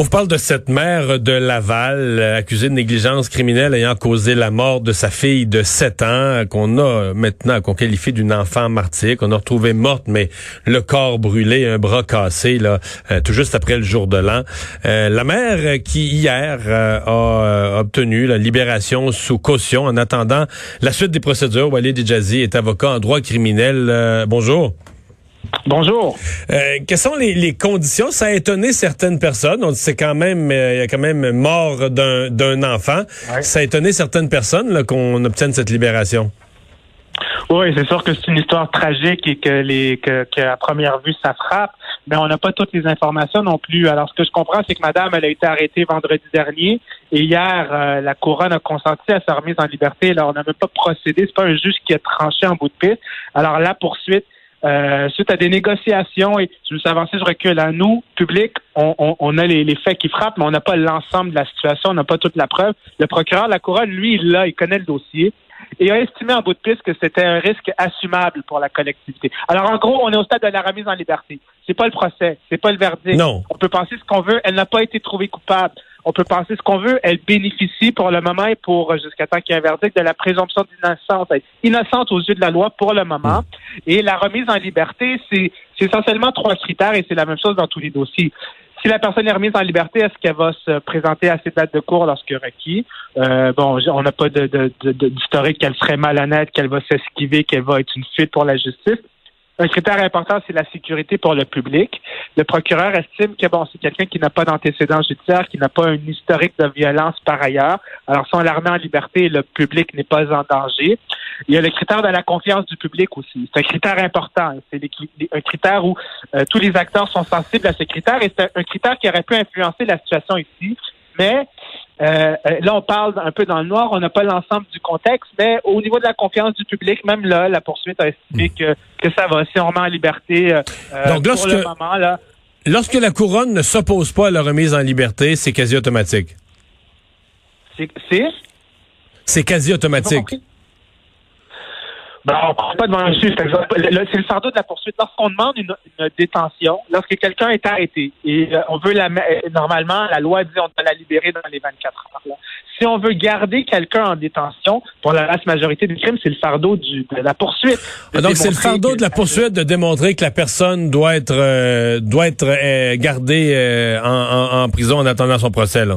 On parle de cette mère de Laval euh, accusée de négligence criminelle ayant causé la mort de sa fille de 7 ans qu'on a maintenant qu'on qualifie d'une enfant martyr qu'on a retrouvée morte mais le corps brûlé, un bras cassé là euh, tout juste après le jour de l'an. Euh, la mère qui hier a obtenu la libération sous caution en attendant la suite des procédures. Walid Djazi est avocat en droit criminel. bonjour. Bonjour. Euh, quelles sont les, conditions? Ça a étonné certaines personnes. On c'est quand même, euh, il y a quand même mort d'un enfant. Ça a étonné certaines personnes qu'on obtienne cette libération. Oui, c'est sûr que c'est une histoire tragique et que les que, à première vue ça frappe, mais on n'a pas toutes les informations non plus. Alors ce que je comprends, c'est que Madame elle a été arrêtée vendredi dernier et hier euh, la couronne a consenti à sa remise en liberté. Alors on n'a même pas procédé, c'est pas un juge qui a tranché en bout de piste. Alors la poursuite euh, suite à des négociations, et je veux avancer, je recule. À nous, public, on, a les, les, faits qui frappent, mais on n'a pas l'ensemble de la situation, on n'a pas toute la preuve. Le procureur de la couronne, lui, il l'a, il connaît le dossier et a estimé en bout de piste que c'était un risque assumable pour la collectivité. Alors, en gros, on est au stade de la remise en liberté. C'est pas le procès, c'est pas le verdict. Non. On peut penser ce qu'on veut. Elle n'a pas été trouvée coupable on peut penser ce qu'on veut. Elle bénéficie pour le moment et pour jusqu'à temps qu'il y ait un verdict de la présomption d'innocence. Innocente aux yeux de la loi pour le moment. Et la remise en liberté, c'est essentiellement trois critères et c'est la même chose dans tous les dossiers. Si la personne est remise en liberté, est-ce qu'elle va se présenter à ses dates de cours lorsque requis? Euh, bon, on n'a pas d'historique qu'elle serait malhonnête, qu'elle va s'esquiver, qu'elle va être une fuite pour la justice. Un critère important, c'est la sécurité pour le public. Le procureur estime que bon, c'est quelqu'un qui n'a pas d'antécédent judiciaire, qui n'a pas un historique de violence par ailleurs. Alors, si on en liberté, le public n'est pas en danger. Il y a le critère de la confiance du public aussi. C'est un critère important. C'est un critère où euh, tous les acteurs sont sensibles à ce critère et c'est un critère qui aurait pu influencer la situation ici. Mais euh, euh, là, on parle un peu dans le noir, on n'a pas l'ensemble du contexte, mais au niveau de la confiance du public, même là, la poursuite a estimé hmm. que, que ça va. Si on met en liberté euh, Donc, lorsque, pour le moment, là. Lorsque la couronne ne s'oppose pas à la remise en liberté, c'est quasi automatique. C'est? C'est? Quasi automatique. Ben, on ne prend pas devant un juge. C'est le fardeau de la poursuite. Lorsqu'on demande une, détention, lorsque quelqu'un est arrêté et euh, on veut la euh, normalement, la loi dit on doit la libérer dans les 24 heures. Si on veut garder quelqu'un en détention, pour la vaste majorité des crimes, c'est le fardeau du, de la poursuite. Ah, donc c'est le fardeau de la poursuite de démontrer que la personne doit être euh, doit être gardée en, en, prison en attendant son procès. Là.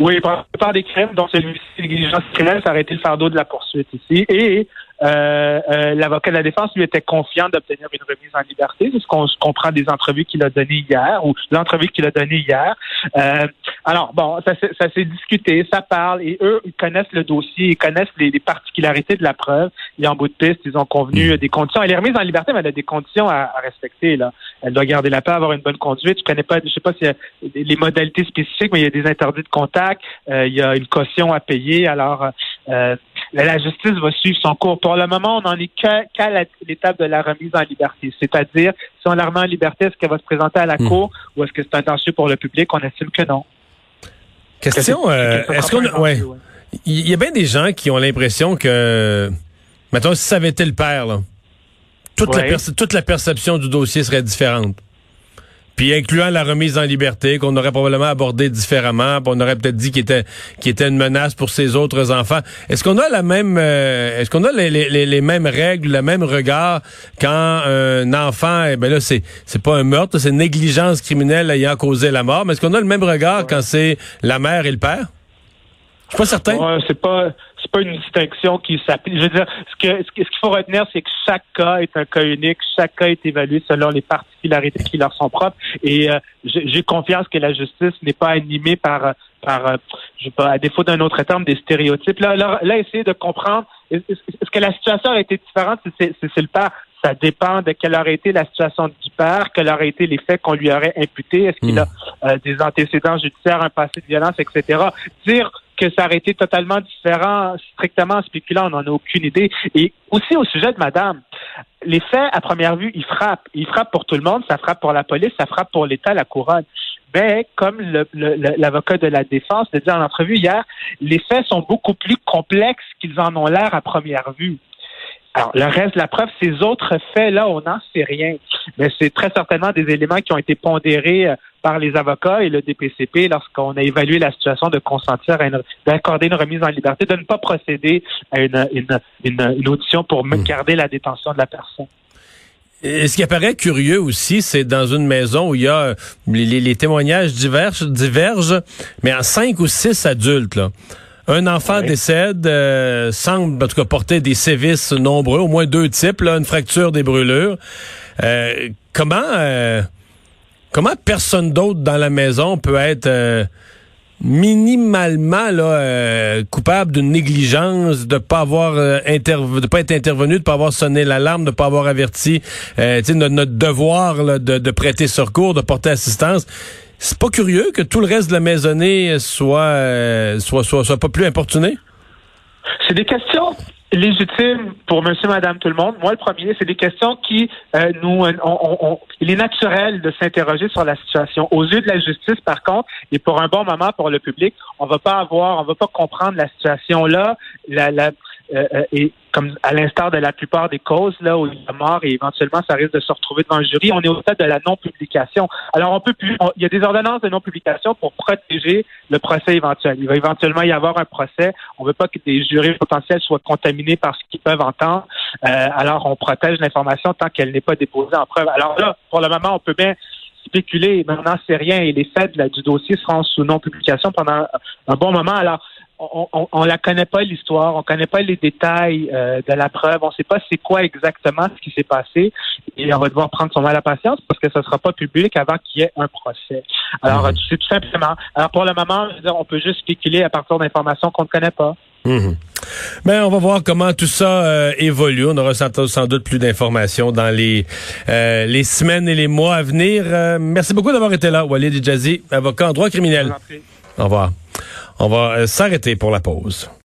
Oui, par, par des crimes, dont celui-ci, négligence criminelle, ça aurait été le fardeau de la poursuite ici. Et euh, euh, l'avocat de la défense lui était confiant d'obtenir une remise en liberté. C'est ce qu'on comprend des entrevues qu'il a données hier ou l'entrevue qu'il a donnée hier. Euh, alors, bon, ça, ça s'est discuté, ça parle, et eux, ils connaissent le dossier, ils connaissent les, particularités de la preuve. Et en bout de piste, ils ont convenu mm. des conditions. Elle est remise en liberté, mais elle a des conditions à, respecter. Là. Elle doit garder la paix, avoir une bonne conduite. Je connais pas, je sais pas s'il y a les modalités spécifiques, mais il y a des interdits de contact, il y a une caution à payer. Alors, la justice va suivre son cours. Pour le moment, on n'en est qu'à l'étape de la remise en liberté. C'est-à-dire, si on la remet en liberté, est-ce qu'elle va se présenter à la hmm. cour ou est-ce que c'est intentionnel pour le public? On estime que non. Question, euh, est-ce qu'on... Ouais. Il y a bien des gens qui ont l'impression que, mettons, si ça avait été le père, là, toute, la toute la perception du dossier serait différente puis incluant la remise en liberté qu'on aurait probablement abordé différemment, on aurait peut-être dit qu'il était qu'il était une menace pour ses autres enfants. Est-ce qu'on a la même euh, est-ce qu'on a les, mêmes règles, le même regard quand un enfant eh ben là c'est c'est pas un meurtre, c'est une négligence criminelle ayant causé la mort, mais est-ce qu'on a le même regard quand c'est la mère et le père? Je suis pas certain. c'est pas c'est pas une distinction qui s'applique. Je veux dire, ce que ce qu'il faut retenir, c'est que chaque cas est un cas unique, chaque cas est évalué selon les particularités qui leur sont propres. Et euh, j'ai confiance que la justice n'est pas animée par par euh, je sais pas, à défaut d'un autre terme, des stéréotypes. Là, là, essayer de comprendre est-ce que la situation aurait été différente c'est le père? Ça dépend de quelle aurait été la situation du père, quels auraient été les faits qu'on lui aurait imputés, est-ce qu'il a hmm. euh, des antécédents judiciaires, un passé de violence, etc. Dire que ça aurait été totalement différent, strictement spéculant, on n'en a aucune idée. Et aussi au sujet de madame, les faits, à première vue, ils frappent. Ils frappent pour tout le monde, ça frappe pour la police, ça frappe pour l'État, la couronne. Mais comme l'avocat de la défense l'a dit en entrevue hier, les faits sont beaucoup plus complexes qu'ils en ont l'air à première vue. Alors, le reste de la preuve, ces autres faits-là, on n'en sait rien. Mais c'est très certainement des éléments qui ont été pondérés euh, par les avocats et le DPCP lorsqu'on a évalué la situation de consentir d'accorder une remise en liberté, de ne pas procéder à une, une, audition pour hmm. garder la détention de la personne. Et ce qui apparaît curieux aussi, c'est dans une maison où il y a les, témoignages divergent, divergent, mais en cinq ou six adultes. Là. Un enfant décède, euh, semble en tout cas porter des sévices nombreux, au moins deux types, là, une fracture des brûlures. Euh, comment euh, comment personne d'autre dans la maison peut être minimalement là, coupable d'une négligence, de pas avoir de pas être intervenu, de pas avoir sonné l'alarme, de pas avoir averti notre, notre devoir de, de prêter secours, de porter assistance? C'est pas curieux que tout le reste de la maisonnée soit, euh, soit, soit, soit pas plus importuné? C'est des questions légitimes pour monsieur, madame, tout le monde. Moi, le premier, c'est des questions qui euh, nous, on, il est naturel de s'interroger sur la situation. Aux yeux de la justice, par contre, et pour un bon moment pour le public, on va pas avoir, on va pas comprendre la situation là. La, la, euh, euh, et comme à l'instar de la plupart des causes là où il y a mort et éventuellement ça risque de se retrouver devant le jury, on est au stade de la non-publication. Alors on peut plus, il y a des ordonnances de non-publication pour protéger le procès éventuel. Il va éventuellement y avoir un procès. On veut pas que des jurés potentiels soient contaminés par ce qu'ils peuvent entendre. Euh, alors on protège l'information tant qu'elle n'est pas déposée en preuve. Alors là, pour le moment, on peut bien spéculer, mais on n'en sait rien et les faits du dossier seront sous non-publication pendant un bon moment. Alors, on, on, la connaît pas l'histoire, on connaît pas les détails euh, de la preuve, on sait pas c'est quoi exactement ce qui s'est passé et on va devoir prendre son mal à patience parce que ça sera pas public avant qu'il y ait un procès. Alors mhm. c'est tout simplement. Alors pour le moment, on peut juste spéculer à partir d'informations qu'on ne connaît pas. Ben, on va voir comment tout ça euh, évolue. On aura sans, doute plus d'informations dans les euh, les semaines et les mois à venir. merci beaucoup d'avoir été là, Walid Djazi, avocat en droit criminel. Au revoir. On va euh, s'arrêter pour la pause.